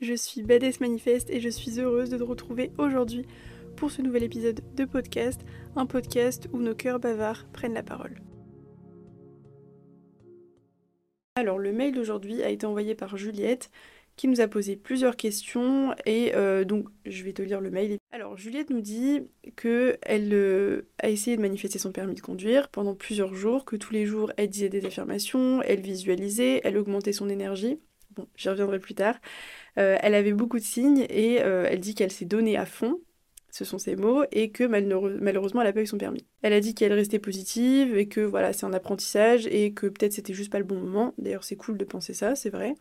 je suis Badass Manifeste et je suis heureuse de te retrouver aujourd'hui pour ce nouvel épisode de podcast, un podcast où nos cœurs bavards prennent la parole. Alors le mail d'aujourd'hui a été envoyé par Juliette qui nous a posé plusieurs questions et euh, donc je vais te lire le mail. Alors Juliette nous dit que elle euh, a essayé de manifester son permis de conduire pendant plusieurs jours, que tous les jours elle disait des affirmations, elle visualisait, elle augmentait son énergie. J'y reviendrai plus tard. Euh, elle avait beaucoup de signes et euh, elle dit qu'elle s'est donnée à fond, ce sont ses mots, et que malheureusement elle n'a pas eu son permis. Elle a dit qu'elle restait positive et que voilà, c'est un apprentissage et que peut-être c'était juste pas le bon moment. D'ailleurs, c'est cool de penser ça, c'est vrai.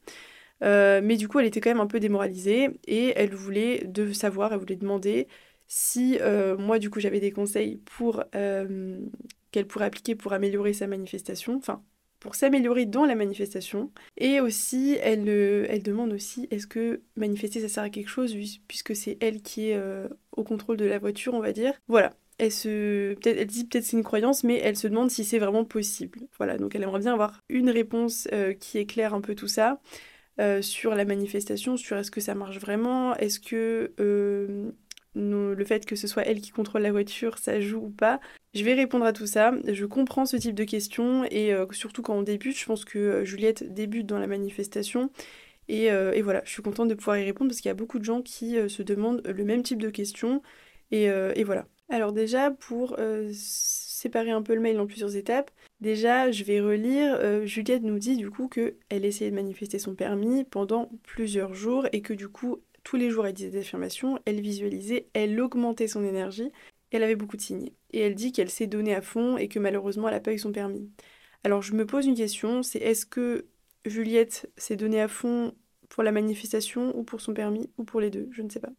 Euh, mais du coup, elle était quand même un peu démoralisée et elle voulait de savoir, elle voulait demander si moi, du coup, j'avais des conseils pour qu'elle pourrait appliquer pour améliorer sa manifestation, enfin pour s'améliorer dans la manifestation. Et aussi, elle, euh, elle demande aussi, est-ce que manifester, ça sert à quelque chose, puisque c'est elle qui est euh, au contrôle de la voiture, on va dire. Voilà. Elle, se, peut elle dit peut-être c'est une croyance, mais elle se demande si c'est vraiment possible. Voilà, donc elle aimerait bien avoir une réponse euh, qui éclaire un peu tout ça. sur la manifestation, sur est-ce que ça marche vraiment, est-ce que fait que ce soit elle qui contrôle la voiture, ça joue ou pas. Je vais répondre à tout ça. Je comprends ce type de questions et euh, surtout quand on débute, je pense que euh, Juliette débute dans la manifestation. Euh, et, voilà, je suis contente de pouvoir y répondre parce qu'il y a beaucoup de gens qui se demandent le même type de questions. Et, et voilà. Alors déjà, pour séparer un peu le mail en plusieurs étapes, déjà, je vais relire. Juliette nous dit du coup qu'elle essayait de manifester son permis pendant plusieurs jours et que du coup, tous les jours, elle disait des affirmations, elle visualisait, elle augmentait son énergie, elle avait beaucoup de signes. Et elle dit qu'elle s'est donnée à fond et que malheureusement, elle n'a pas eu son permis. Alors je me pose une question, c'est est-ce que Juliette s'est donnée à fond pour la manifestation ou pour son permis ou pour les deux? Je ne sais pas.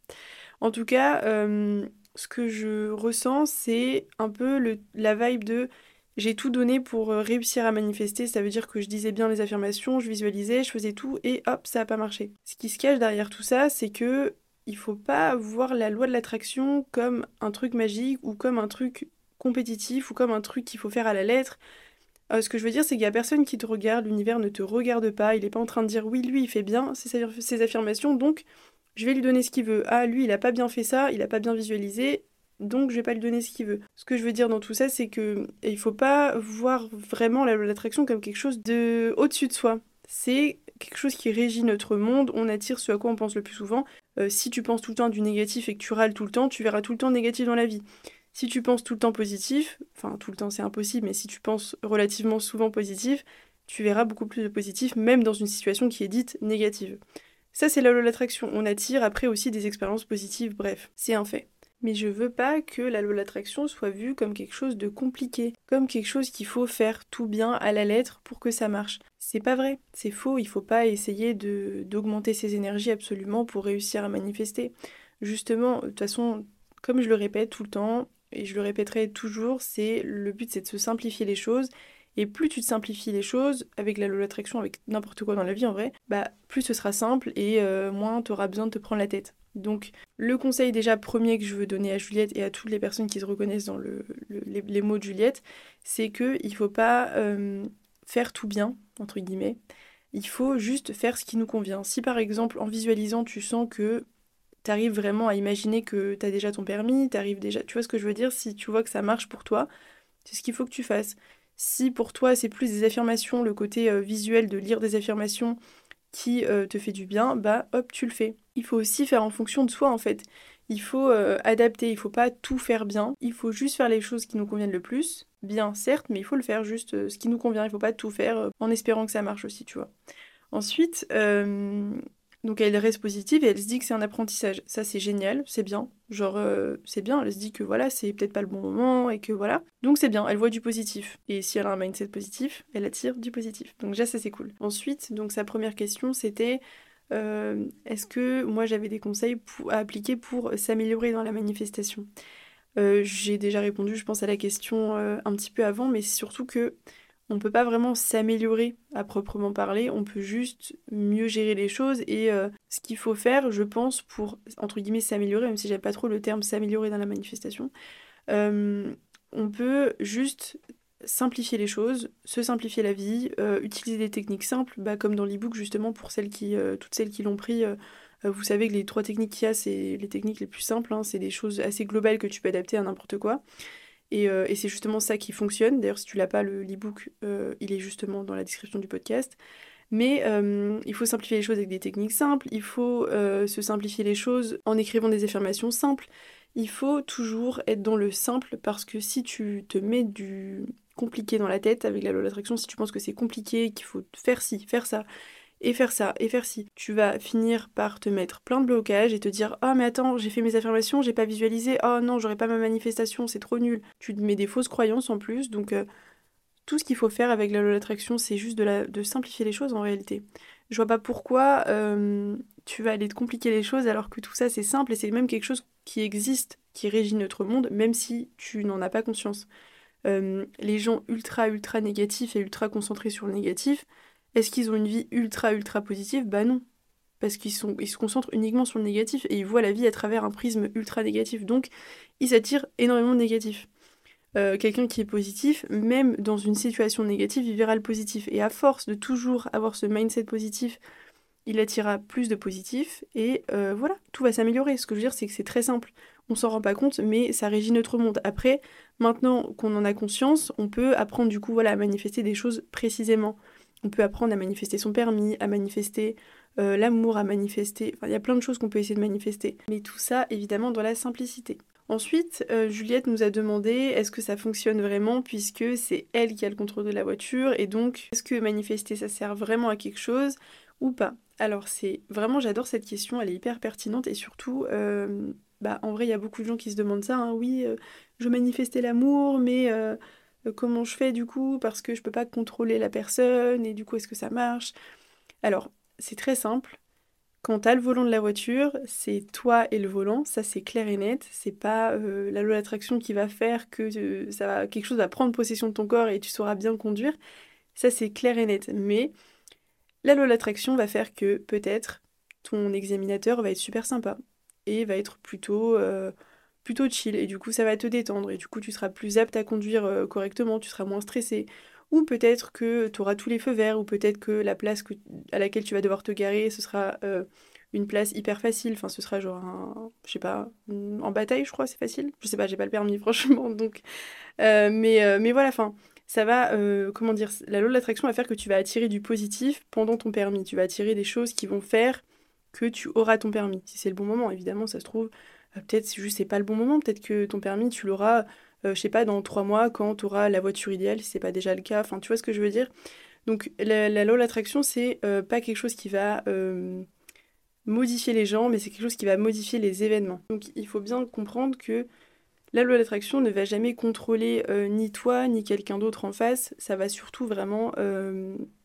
En tout cas, euh, ce que je ressens, c'est un peu la vibe de j'ai tout donné pour euh, réussir à manifester, ça veut dire que je disais bien les affirmations, je visualisais, je faisais tout et hop, ça n'a pas marché. Ce qui se cache derrière tout ça, c'est que il faut pas voir la loi de l'attraction comme un truc magique ou comme un truc compétitif ou comme un truc qu'il faut faire à la lettre. Euh, ce que je veux dire, c'est qu'il y a personne qui te regarde, l'univers ne te regarde pas, il n'est pas en train de dire oui, lui, il fait bien ses, affirmations, donc je vais lui donner ce qu'il veut. Ah, lui, il n'a pas bien fait ça, il n'a pas bien visualisé, donc je vais pas lui donner ce qu'il veut. Ce que je veux dire dans tout ça, c'est que il faut pas voir vraiment l'attraction comme quelque chose de au-dessus de soi. C'est quelque chose qui régit notre monde, on attire ce à quoi on pense le plus souvent. Euh, si tu penses tout le temps du négatif et que tu râles tout le temps, tu verras tout le temps négatif dans la vie. Si tu penses tout le temps positif, enfin tout le temps c'est impossible, mais si tu penses relativement souvent positif, tu verras beaucoup plus de positif, même dans une situation qui est dite négative. Ça c'est la loi de l'attraction, on attire après aussi des expériences positives, bref, c'est un fait. Mais je veux pas que la loi de l'attraction soit vue comme quelque chose de compliqué, comme quelque chose qu'il faut faire tout bien à la lettre pour que ça marche. C'est pas vrai, c'est faux, il faut pas essayer d'augmenter ses énergies absolument pour réussir à manifester. Justement, de toute façon, comme je le répète tout le temps, et je le répéterai toujours, c'est le but c'est de se simplifier les choses et plus tu te simplifies les choses, avec la loi de l'attraction, avec n'importe quoi dans la vie en vrai, bah plus ce sera simple et euh, moins tu auras besoin de te prendre la tête. Donc le conseil déjà premier que je veux donner à Juliette et à toutes les personnes qui se reconnaissent dans les, mots de Juliette, c'est qu'il ne faut pas euh, faire tout bien, entre guillemets. Il faut juste faire ce qui nous convient. Si par exemple en visualisant tu sens que tu arrives vraiment à imaginer que tu as déjà ton permis, tu arrives déjà, tu vois ce que je veux dire, si tu vois que ça marche pour toi, c'est ce qu'il faut que tu fasses. Si pour toi c'est plus des affirmations, le côté euh, visuel de lire des affirmations qui euh, te fait du bien, bah hop, tu le fais il faut aussi faire en fonction de soi en fait. Il faut euh, adapter, il faut pas tout faire bien, il faut juste faire les choses qui nous conviennent le plus. Bien, certes, mais il faut le faire juste ce qui nous convient, il faut pas tout faire en espérant que ça marche aussi, tu vois. Ensuite, donc elle reste positive et elle se dit que c'est un apprentissage. Ça c'est génial, c'est bien. Genre c'est bien, elle se dit que voilà, c'est peut-être pas le bon moment et que voilà. Donc c'est bien, elle voit du positif. Et si elle a un mindset positif, elle attire du positif. Donc déjà ça c'est cool. Ensuite, donc sa première question c'était euh, est-ce que moi j'avais des conseils à appliquer pour s'améliorer dans la manifestation? Euh, J'ai déjà répondu, je pense, à la question euh, un petit peu avant, mais c'est surtout que on ne peut pas vraiment s'améliorer à proprement parler, on peut juste mieux gérer les choses et ce qu'il faut faire, je pense, pour entre guillemets s'améliorer, même si j'aime pas trop le terme s'améliorer dans la manifestation, on peut juste simplifier les choses, se simplifier la vie, euh, utiliser des techniques simples, bah, comme dans l'ebook justement pour euh, toutes celles qui l'ont pris, euh, vous savez que les trois techniques qu'il y a, c'est les techniques les plus simples, hein. c'est des choses assez globales que tu peux adapter à n'importe quoi. Et, c'est justement ça qui fonctionne. D'ailleurs, si tu l'as pas, l'e-book, il est justement dans la description du podcast. Mais il faut simplifier les choses avec des techniques simples, il faut se simplifier les choses en écrivant des affirmations simples, il faut toujours être dans le simple parce que si tu te mets du compliqué dans la tête avec la loi d'attraction, si tu penses que c'est compliqué, qu'il faut faire ci, faire ça, et faire ça, et faire ci, tu vas finir par te mettre plein de blocages et te dire Oh, mais attends, j'ai fait mes affirmations, j'ai pas visualisé, oh non, j'aurais pas ma manifestation, c'est trop nul. Tu te mets des fausses croyances en plus, donc euh, tout ce qu'il faut faire avec la loi d'attraction, c'est juste de, la, de simplifier les choses en réalité. Je vois pas pourquoi euh, tu vas aller te compliquer les choses alors que tout ça c'est simple et c'est même quelque chose qui existe, qui régit notre monde, même si tu n'en as pas conscience. Euh, les gens ultra ultra négatifs et ultra concentrés sur le négatif, est-ce qu'ils ont une vie ultra ultra positive? Bah non. Parce qu'ils ils se concentrent uniquement sur le négatif et ils voient la vie à travers un prisme ultra négatif. Donc ils s'attirent énormément de négatifs. Euh, quelqu'un qui est positif, même dans une situation négative, il verra le positif. Et à force de toujours avoir ce mindset positif, il attirera plus de positif et euh, voilà, tout va s'améliorer. Ce que je veux dire, c'est que c'est très simple. On s'en rend pas compte, mais ça régit notre monde. Après, maintenant qu'on en a conscience, on peut apprendre du coup voilà, à manifester des choses précisément. On peut apprendre à manifester son permis, à manifester euh, l'amour, à manifester. Enfin, il y a plein de choses qu'on peut essayer de manifester. Mais tout ça, évidemment, dans la simplicité. Ensuite, euh, Juliette nous a demandé est-ce que ça fonctionne vraiment puisque c'est elle qui a le contrôle de la voiture et donc est-ce que manifester ça sert vraiment à quelque chose ou pas? Alors c'est vraiment j'adore cette question, elle est hyper pertinente et surtout euh, bah en vrai il y a beaucoup de gens qui se demandent ça, hein. oui je veux manifester l'amour mais comment je fais du coup parce que je peux pas contrôler la personne et du coup est-ce que ça marche? Alors c'est très simple, quand t'as le volant de la voiture, c'est toi et le volant, ça c'est clair et net. C'est pas euh, la loi d'attraction qui va faire que euh, ça va, quelque chose va prendre possession de ton corps et tu sauras bien conduire. Ça c'est clair et net. Mais la loi d'attraction va faire que peut-être ton examinateur va être super sympa et va être plutôt, euh, plutôt chill. Et du coup ça va te détendre. Et du coup tu seras plus apte à conduire correctement, tu seras moins stressé ou peut-être que tu auras tous les feux verts, ou peut-être que la place à laquelle tu vas devoir te garer, ce sera euh, une place hyper facile, enfin ce sera genre un, je sais pas, en bataille je crois, c'est facile, je sais pas, j'ai pas le permis franchement, donc, euh, mais, euh, mais voilà, enfin, ça va, comment dire, la loi de l'attraction va faire que tu vas attirer du positif pendant ton permis, tu vas attirer des choses qui vont faire que tu auras ton permis, si c'est le bon moment, évidemment, ça se trouve, peut-être juste c'est pas le bon moment, peut-être que ton permis tu l'auras euh, je sais pas, dans trois mois, quand tu auras la voiture idéale, si c'est pas déjà le cas. Enfin, tu vois ce que je veux dire? Donc, la, loi l'attraction, c'est euh, pas quelque chose qui va euh, modifier les gens, mais c'est quelque chose qui va modifier les événements. Donc, il faut bien comprendre que la loi d'attraction ne va jamais contrôler ni toi, ni quelqu'un d'autre en face. Ça va surtout vraiment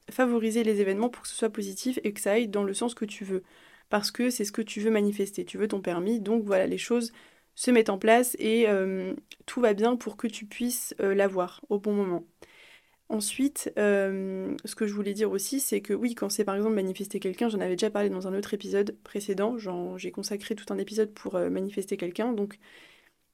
favoriser les événements pour que ce soit positif et que ça aille dans le sens que tu veux. Parce que c'est ce que tu veux manifester. Tu veux ton permis, donc voilà, les choses se mettent en place et euh, tout va bien pour que tu puisses euh, l'avoir au bon moment. Ensuite, euh, ce que je voulais dire aussi, c'est que oui, quand c'est par exemple manifester quelqu'un, j'en avais déjà parlé dans un autre épisode précédent, j'ai consacré tout un épisode pour manifester quelqu'un, donc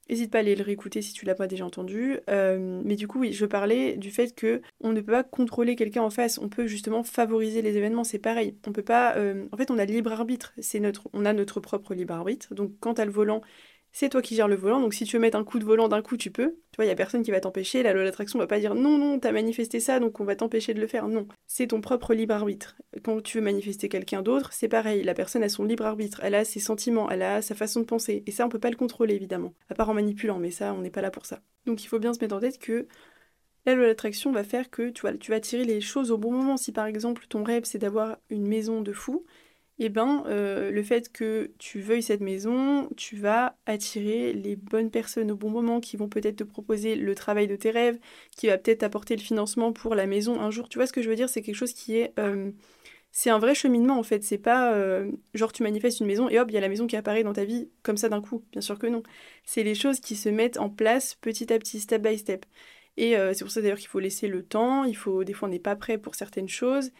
n'hésite pas à aller le réécouter si tu l'as pas déjà entendu. mais du coup, oui, je parlais du fait que on ne peut pas contrôler quelqu'un en face, on peut justement favoriser les événements, c'est pareil. On peut pas, en fait, on a libre arbitre, c'est notre, on a notre propre libre arbitre. Donc quand as le volant c'est toi qui gères le volant, donc si tu veux mettre un coup de volant d'un coup, tu peux. Tu vois, il n'y a personne qui va t'empêcher, la loi d'attraction va pas dire non, non, t'as manifesté ça, donc on va t'empêcher de le faire. Non, c'est ton propre libre arbitre. Quand tu veux manifester quelqu'un d'autre, c'est pareil, la personne a son libre arbitre, elle a ses sentiments, elle a sa façon de penser, et ça, on peut pas le contrôler, évidemment, à part en manipulant, mais ça, on n'est pas là pour ça. Donc il faut bien se mettre en tête que la loi d'attraction va faire que tu, vois, tu vas tirer les choses au bon moment. Si par exemple ton rêve c'est d'avoir une maison de fou, eh ben, euh, le fait que tu veuilles cette maison, tu vas attirer les bonnes personnes au bon moment qui vont peut-être te proposer le travail de tes rêves, qui va peut-être t'apporter le financement pour la maison un jour. Tu vois ce que je veux dire? C'est quelque chose qui est... Euh, c'est un vrai cheminement en fait, c'est pas euh, genre tu manifestes une maison et hop, il y a la maison qui apparaît dans ta vie comme ça d'un coup, bien sûr que non. C'est les choses qui se mettent en place petit à petit, step by step. Et c'est pour ça d'ailleurs qu'il faut laisser le temps, il faut des fois on n'est pas prêt pour certaines choses.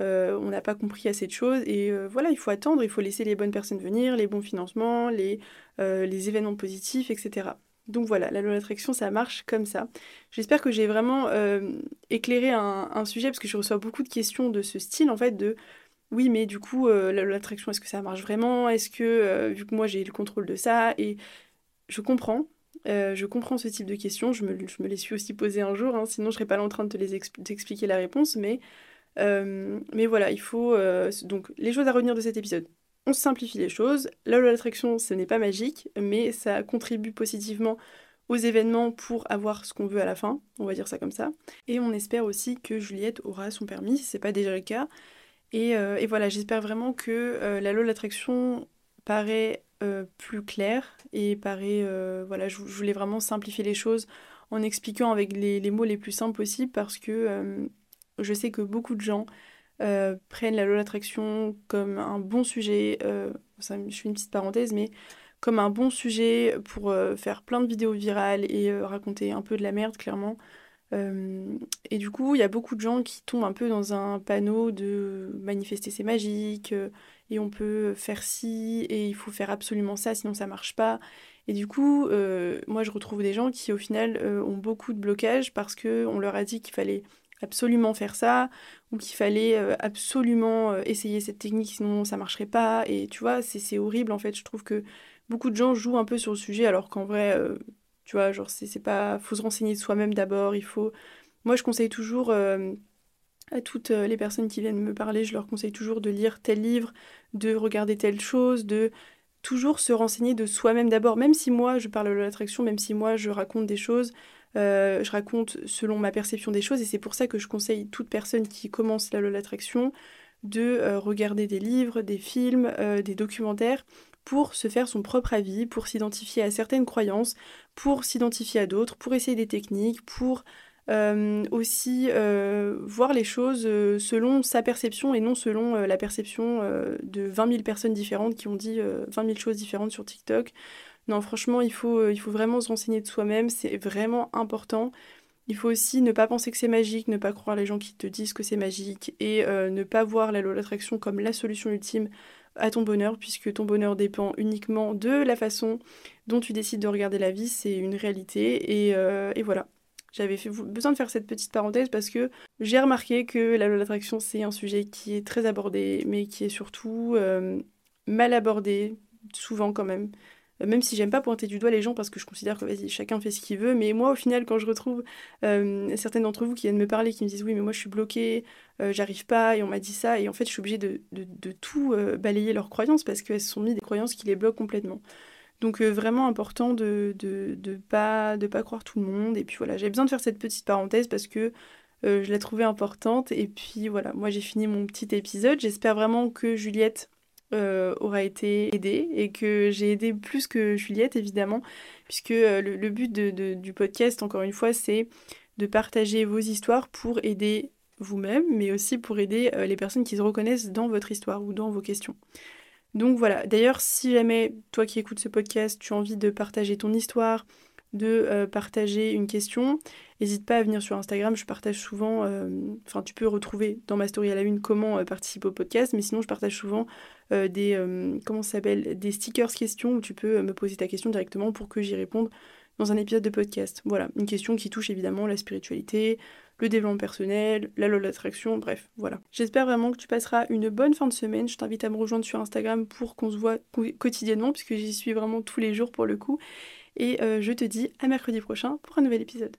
Euh, on n'a pas compris assez de choses et euh, voilà, il faut attendre, il faut laisser les bonnes personnes venir, les bons financements, les, euh, événements positifs, etc. Donc voilà, la loi d'attraction, ça marche comme ça. J'espère que j'ai vraiment éclairé un, sujet parce que je reçois beaucoup de questions de ce style, en fait, de oui, mais du coup, l'attraction, est-ce que ça marche vraiment? Est-ce que, vu que moi j'ai le contrôle de ça, et je comprends, je comprends ce type de questions, je me, les suis aussi posées un jour, hein, sinon je serais pas là en train de te la réponse, mais, mais voilà, il faut... donc, les choses à retenir de cet épisode on simplifie les choses. La loi d'attraction, ce n'est pas magique, mais ça contribue positivement aux événements pour avoir ce qu'on veut à la fin, on va dire ça comme ça. Et on espère aussi que Juliette aura son permis, si c'est pas déjà le cas. Et, euh, voilà, j'espère vraiment que euh, la loi d'attraction paraît euh, plus claire et paraît. voilà, je, voulais vraiment simplifier les choses en expliquant avec les, les mots les plus simples possibles parce que je sais que beaucoup de gens euh, prennent la loi d'attraction comme un bon sujet, euh, ça, je fais une petite parenthèse, mais comme un bon sujet pour euh, faire plein de vidéos virales et raconter un peu de la merde, clairement. et du coup, il y a beaucoup de gens qui tombent un peu dans un panneau de manifester c'est magique, et on peut faire ci, et il faut faire absolument ça, sinon ça marche pas. Et du coup, moi je retrouve des gens qui au final ont beaucoup de blocages parce qu'on leur a dit qu'il fallait absolument faire ça ou qu'il fallait euh, absolument euh, essayer cette technique sinon ça marcherait pas. Et tu vois c'est horrible en fait. Je trouve que beaucoup de gens jouent un peu sur le sujet alors qu'en vrai euh, tu vois genre c'est pas faut se renseigner de soi-même d'abord. Il faut moi je conseille toujours à toutes les personnes qui viennent me parler je leur conseille toujours de lire tel livre de regarder telle chose de toujours se renseigner de soi-même d'abord. Même si moi je parle de l'attraction même si moi je raconte des choses euh, je raconte selon ma perception des choses et c'est pour ça que je conseille toute personne qui commence la loi l'attraction de euh, regarder des livres, des films, euh, des documentaires pour se faire son propre avis, pour s'identifier à certaines croyances, pour s'identifier à d'autres, pour essayer des techniques, pour aussi voir les choses selon sa perception et non selon la perception de 20 000 personnes différentes qui ont dit 20 000 choses différentes sur TikTok. Non, franchement, il faut, euh, il faut vraiment se renseigner de soi-même, c'est vraiment important. Il faut aussi ne pas penser que c'est magique, ne pas croire les gens qui te disent que c'est magique et euh, ne pas voir la loi d'attraction comme la solution ultime à ton bonheur, puisque ton bonheur dépend uniquement de la façon dont tu décides de regarder la vie, c'est une réalité. Et, euh, voilà. J'avais besoin de faire cette petite parenthèse parce que j'ai remarqué que la loi d'attraction, c'est un sujet qui est très abordé, mais qui est surtout mal abordé, souvent quand même. Euh, même si j'aime pas pointer du doigt les gens parce que je considère que chacun fait ce qu'il veut, mais moi au final quand je retrouve euh, certaines d'entre vous qui viennent me parler, qui me disent oui mais moi je suis bloquée, euh, j'arrive pas et on m'a dit ça, et en fait je suis obligée de, tout balayer leurs croyances parce qu'elles se sont mis des croyances qui les bloquent complètement. Donc vraiment important de, de, de, pas, de pas croire tout le monde, et puis voilà, j'avais besoin de faire cette petite parenthèse parce que je l'ai trouvée importante, et puis voilà, moi j'ai fini mon petit épisode, j'espère vraiment que Juliette euh, aura été aidée et que j'ai aidé plus que Juliette évidemment puisque euh, le, but du podcast encore une fois c'est de partager vos histoires pour aider vous-même mais aussi pour aider euh, les personnes qui se reconnaissent dans votre histoire ou dans vos questions. Donc voilà, d'ailleurs si jamais toi qui écoutes ce podcast tu as envie de partager ton histoire, de euh, partager une question. N'hésite pas à venir sur Instagram, je partage souvent, euh, enfin tu peux retrouver dans ma story à la une comment euh, participer au podcast, mais sinon je partage souvent des, comment s'appelle, des stickers questions où tu peux me poser ta question directement pour que j'y réponde dans un épisode de podcast. Voilà, une question qui touche évidemment la spiritualité, le développement personnel, la loi d'attraction, bref, voilà. J'espère vraiment que tu passeras une bonne fin de semaine. Je t'invite à me rejoindre sur Instagram pour qu'on se voit quotidiennement, puisque j'y suis vraiment tous les jours pour le coup. Et euh, je te dis à mercredi prochain pour un nouvel épisode.